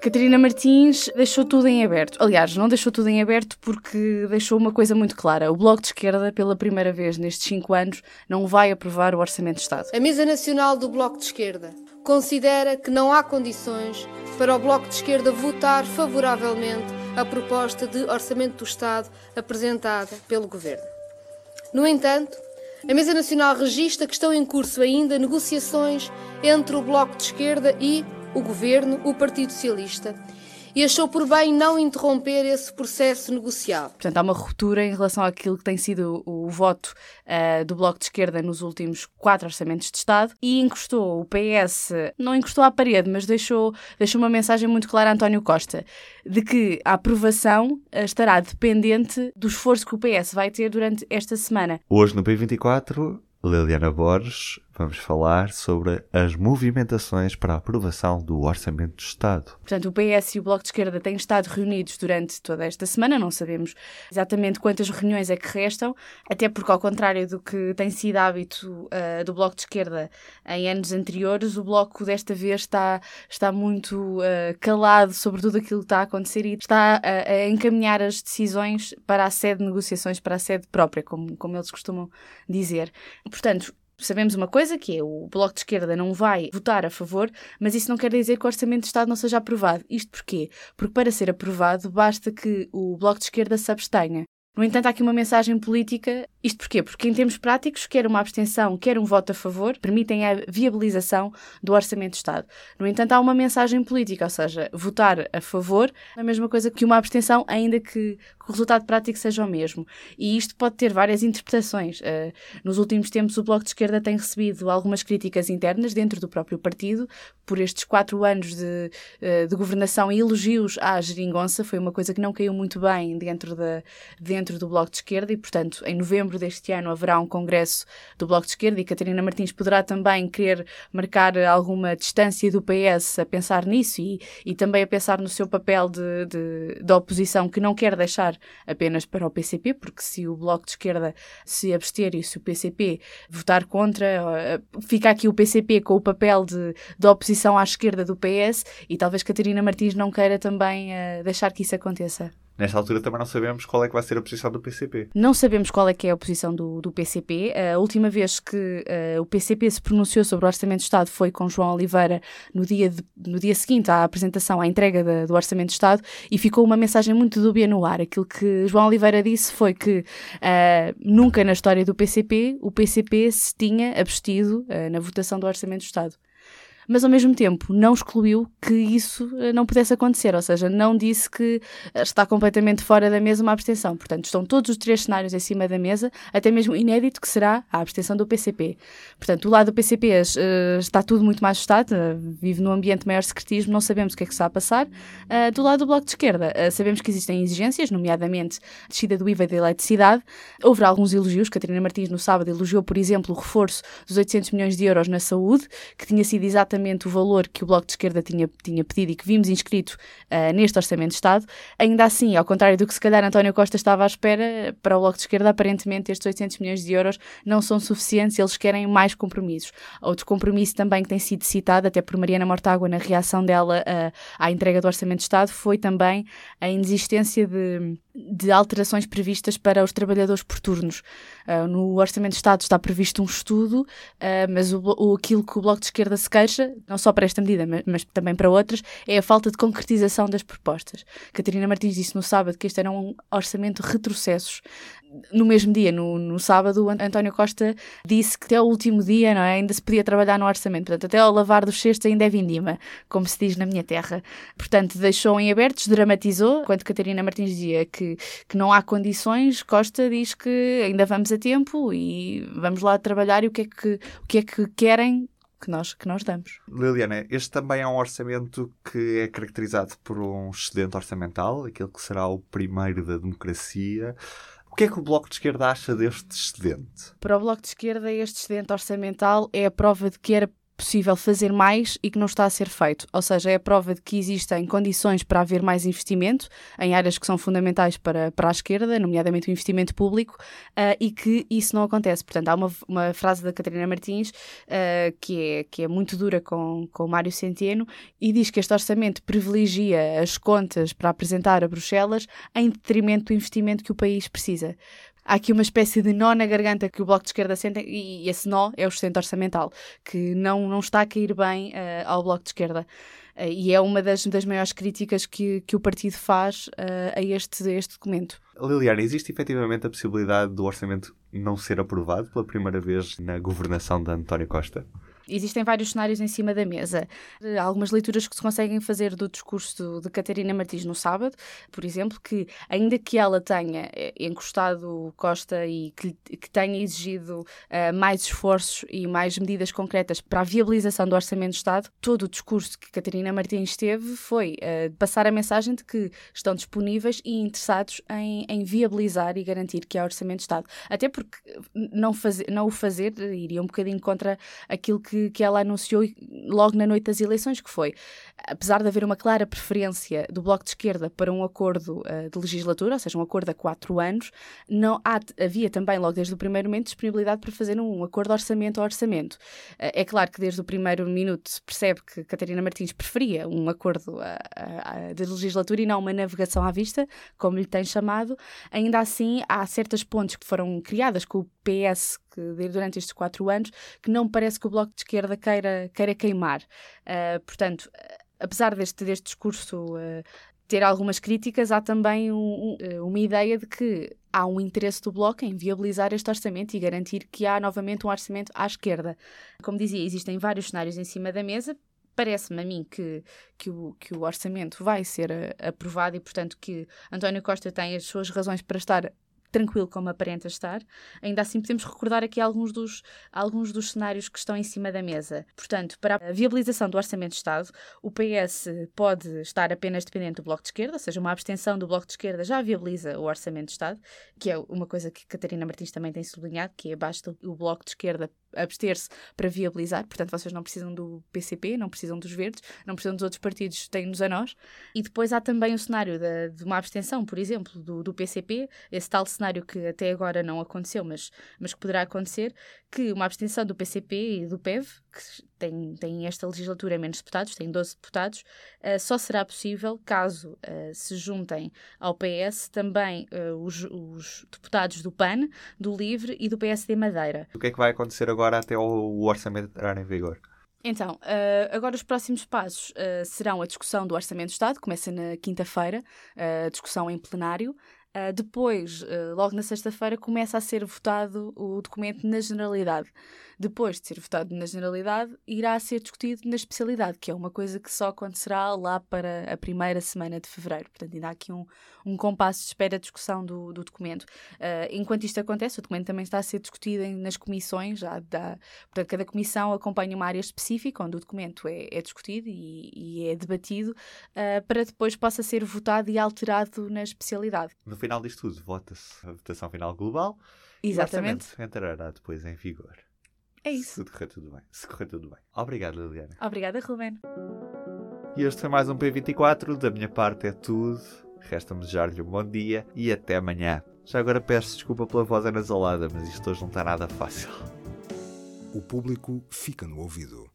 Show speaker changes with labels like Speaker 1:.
Speaker 1: Catarina Martins deixou tudo em aberto. Aliás, não deixou tudo em aberto porque deixou uma coisa muito clara. O Bloco de Esquerda, pela primeira vez nestes cinco anos, não vai aprovar o Orçamento de Estado.
Speaker 2: A Mesa Nacional do Bloco de Esquerda considera que não há condições para o Bloco de Esquerda votar favoravelmente a proposta de Orçamento do Estado apresentada pelo Governo. No entanto, a Mesa Nacional registra que estão em curso ainda negociações entre o Bloco de Esquerda e o Governo, o Partido Socialista, e achou por bem não interromper esse processo negocial.
Speaker 1: Portanto, há uma ruptura em relação àquilo que tem sido o, o voto uh, do Bloco de Esquerda nos últimos quatro orçamentos de Estado e encostou o PS, não encostou à parede, mas deixou, deixou uma mensagem muito clara a António Costa, de que a aprovação uh, estará dependente do esforço que o PS vai ter durante esta semana.
Speaker 3: Hoje no P24 Liliana Borges, vamos falar sobre as movimentações para a aprovação do Orçamento do Estado.
Speaker 1: Portanto, o PS e o Bloco de Esquerda têm estado reunidos durante toda esta semana, não sabemos exatamente quantas reuniões é que restam, até porque, ao contrário do que tem sido hábito uh, do Bloco de Esquerda em anos anteriores, o Bloco desta vez está, está muito uh, calado sobre tudo aquilo que está a acontecer e está a, a encaminhar as decisões para a sede de negociações, para a sede própria, como, como eles costumam dizer. Portanto, sabemos uma coisa, que é o Bloco de Esquerda não vai votar a favor, mas isso não quer dizer que o Orçamento de Estado não seja aprovado. Isto porquê? Porque para ser aprovado basta que o Bloco de Esquerda se abstenha. No entanto, há aqui uma mensagem política. Isto porquê? Porque, em termos práticos, quer uma abstenção, quer um voto a favor, permitem a viabilização do Orçamento de Estado. No entanto, há uma mensagem política, ou seja, votar a favor é a mesma coisa que uma abstenção, ainda que o resultado prático seja o mesmo. E isto pode ter várias interpretações. Uh, nos últimos tempos, o Bloco de Esquerda tem recebido algumas críticas internas dentro do próprio partido por estes quatro anos de, uh, de governação e elogios à geringonça. Foi uma coisa que não caiu muito bem dentro da. Dentro do Bloco de Esquerda e, portanto, em novembro deste ano haverá um congresso do Bloco de Esquerda e Catarina Martins poderá também querer marcar alguma distância do PS a pensar nisso e, e também a pensar no seu papel de, de, de oposição que não quer deixar apenas para o PCP, porque se o Bloco de Esquerda se abster e se o PCP votar contra, eh, fica aqui o PCP com o papel de, de oposição à esquerda do PS e talvez Catarina Martins não queira também uh, deixar que isso aconteça.
Speaker 3: Nesta altura também não sabemos qual é que vai ser a posição do PCP.
Speaker 1: Não sabemos qual é que é a posição do, do PCP. A última vez que uh, o PCP se pronunciou sobre o Orçamento de Estado foi com João Oliveira no dia, de, no dia seguinte à apresentação, à entrega do Orçamento de Estado e ficou uma mensagem muito dúbia no ar. Aquilo que João Oliveira disse foi que uh, nunca na história do PCP o PCP se tinha abstido uh, na votação do Orçamento de Estado mas ao mesmo tempo não excluiu que isso eh, não pudesse acontecer, ou seja, não disse que eh, está completamente fora da mesa uma abstenção. Portanto, estão todos os três cenários em cima da mesa, até mesmo inédito que será a abstenção do PCP. Portanto, do lado do PCP eh, está tudo muito mais ajustado, vive num ambiente de maior secretismo, não sabemos o que é que está a passar. Do lado do Bloco de Esquerda, sabemos que existem exigências, nomeadamente descida do IVA da eletricidade. Houve alguns elogios, Catarina Martins no sábado elogiou, por exemplo, o reforço dos 800 milhões de euros na saúde, que tinha sido exatamente exatamente o valor que o Bloco de Esquerda tinha, tinha pedido e que vimos inscrito uh, neste Orçamento de Estado. Ainda assim, ao contrário do que se calhar António Costa estava à espera, para o Bloco de Esquerda, aparentemente estes 800 milhões de euros não são suficientes, eles querem mais compromissos. Outro compromisso também que tem sido citado, até por Mariana Mortágua, na reação dela uh, à entrega do Orçamento de Estado, foi também a inexistência de de alterações previstas para os trabalhadores por turnos. Uh, no Orçamento de Estado está previsto um estudo, mas o, o, aquilo que o Bloco de Esquerda se queixa, não só para esta medida, mas, mas, também para outras, é a falta de concretização das propostas. Catarina Martins disse no sábado que este era um orçamento de retrocessos no mesmo dia, no, no sábado, António Costa disse que até o último dia não é, ainda se podia trabalhar no orçamento. Portanto, até ao lavar dos cestos ainda é vindima, como se diz na minha terra. Portanto, deixou em aberto, dramatizou. Enquanto Catarina Martins dizia que, que não há condições, Costa diz que ainda vamos a tempo e vamos lá trabalhar e o que é que, o que, é que querem que nós, que nós damos.
Speaker 3: Liliana, este também é um orçamento que é caracterizado por um excedente orçamental, aquele que será o primeiro da democracia que é que o Bloco de Esquerda acha deste excedente?
Speaker 1: Para o Bloco de Esquerda, este excedente orçamental é a prova de que era possível fazer mais e que não está a ser feito. Ou seja, é a prova de que existem condições para haver mais investimento em áreas que são fundamentais para, para a esquerda, nomeadamente o investimento público, uh, e que isso não acontece. Portanto, há uma, uma frase da Catarina Martins uh, que, é, que é muito dura com, com Mário Centeno e diz que este orçamento privilegia as contas para apresentar a Bruxelas em detrimento do investimento que o país precisa há aqui uma espécie de nó na garganta que o Bloco de Esquerda sente, e esse nó é o sustento orçamental, que não, não está a cair bem uh, ao Bloco de Esquerda. Uh, e é uma das, das maiores críticas que, que o partido faz uh, a, este, a este documento.
Speaker 3: Liliana, existe efetivamente a possibilidade do orçamento não ser aprovado pela primeira vez na governação de António Costa?
Speaker 1: Existem vários cenários em cima da mesa. Há algumas leituras que se conseguem fazer do discurso de Catarina Martins no sábado, por exemplo, que ainda que ela tenha eh, encostado Costa e que, que tenha exigido uh, mais esforços e mais medidas concretas para a viabilização do Orçamento de Estado, todo o discurso que Catarina Martins teve foi uh, passar a mensagem de que estão disponíveis e interessados em, em viabilizar e garantir que há Orçamento de Estado. Até porque não, fazer, não o fazer iria um bocadinho contra aquilo que que, que ela anunciou logo na noite das eleições, que foi, apesar de haver uma clara preferência do Bloco de Esquerda para um acordo uh, de legislatura, ou seja, um acordo a quatro anos, não há, havia também, logo desde o primeiro momento, disponibilidade para fazer um acordo orçamento a orçamento. Uh, é claro que desde o primeiro minuto se percebe que Catarina Martins preferia um acordo a, de legislatura e não uma navegação à vista, como lhe tem chamado. Ainda assim, há certas pontes que foram criadas com o PS que durante estes quatro anos que não parece que o Bloco de Esquerda queira, queira queimar. Uh, portanto, apesar deste, deste discurso uh, ter algumas críticas, há também um, um, uma ideia de que há um interesse do Bloco em viabilizar este orçamento e garantir que há novamente um orçamento à esquerda. Como dizia, existem vários cenários em cima da mesa. Parece-me a mim que, que, o, que o orçamento vai ser aprovado e, portanto, que António Costa tem as suas razões para estar tranquilo como aparenta estar. Ainda assim, podemos recordar aqui alguns dos, alguns dos cenários que estão em cima da mesa. Portanto, para a viabilização do Orçamento de Estado, o PS pode estar apenas dependente do Bloco de Esquerda, ou seja, uma abstenção do Bloco de Esquerda já viabiliza o Orçamento de Estado, que é uma coisa que Catarina Martins também tem sublinhado, que é basta o Bloco de Esquerda abster-se para viabilizar. Portanto, vocês não precisam do PCP, não precisam dos Verdes, não precisam dos outros partidos, têm-nos a nós. E depois há também o cenário de, de uma abstenção, por exemplo, do, do PCP, esse tal cenário que até agora não aconteceu, mas, mas que poderá acontecer, que uma abstenção do PCP e do PEV, que tem, tem esta legislatura menos deputados, tem 12 deputados, uh, só será possível caso uh, se juntem ao PS também uh, os, os, deputados do PAN, do LIVRE e do PSD Madeira.
Speaker 3: O que é que vai acontecer agora até o orçamento entrar em vigor?
Speaker 1: Então, agora os próximos passos serão a discussão do Orçamento do Estado, começa na quinta-feira, a discussão em plenário. Depois, logo na sexta-feira, começa a ser votado o documento na generalidade depois de ser votado na generalidade, irá ser discutido na especialidade, que é uma coisa que só acontecerá lá para a primeira semana de fevereiro. Portanto, ainda há aqui um, um compasso de espera de discussão do, do documento. Uh, enquanto isto acontece, o documento também está a ser discutido em, nas comissões, já dá, portanto, cada comissão acompanha uma área específica onde o documento é, é discutido e, e, é debatido uh, para depois possa ser votado e alterado na especialidade.
Speaker 3: No final disto tudo, vota-se a votação final global.
Speaker 1: Exatamente.
Speaker 3: E entrará depois em vigor.
Speaker 1: É isso.
Speaker 3: Se correr tudo bem. Se correr tudo bem. Obrigado, Liliana.
Speaker 1: Obrigada, Ruben.
Speaker 3: E este foi mais um P24. Da minha parte é tudo. Resta-me desejar-lhe um bom dia e até amanhã. Já agora peço desculpa pela voz anasalada, mas isto hoje não está nada fácil.
Speaker 4: O público fica no ouvido.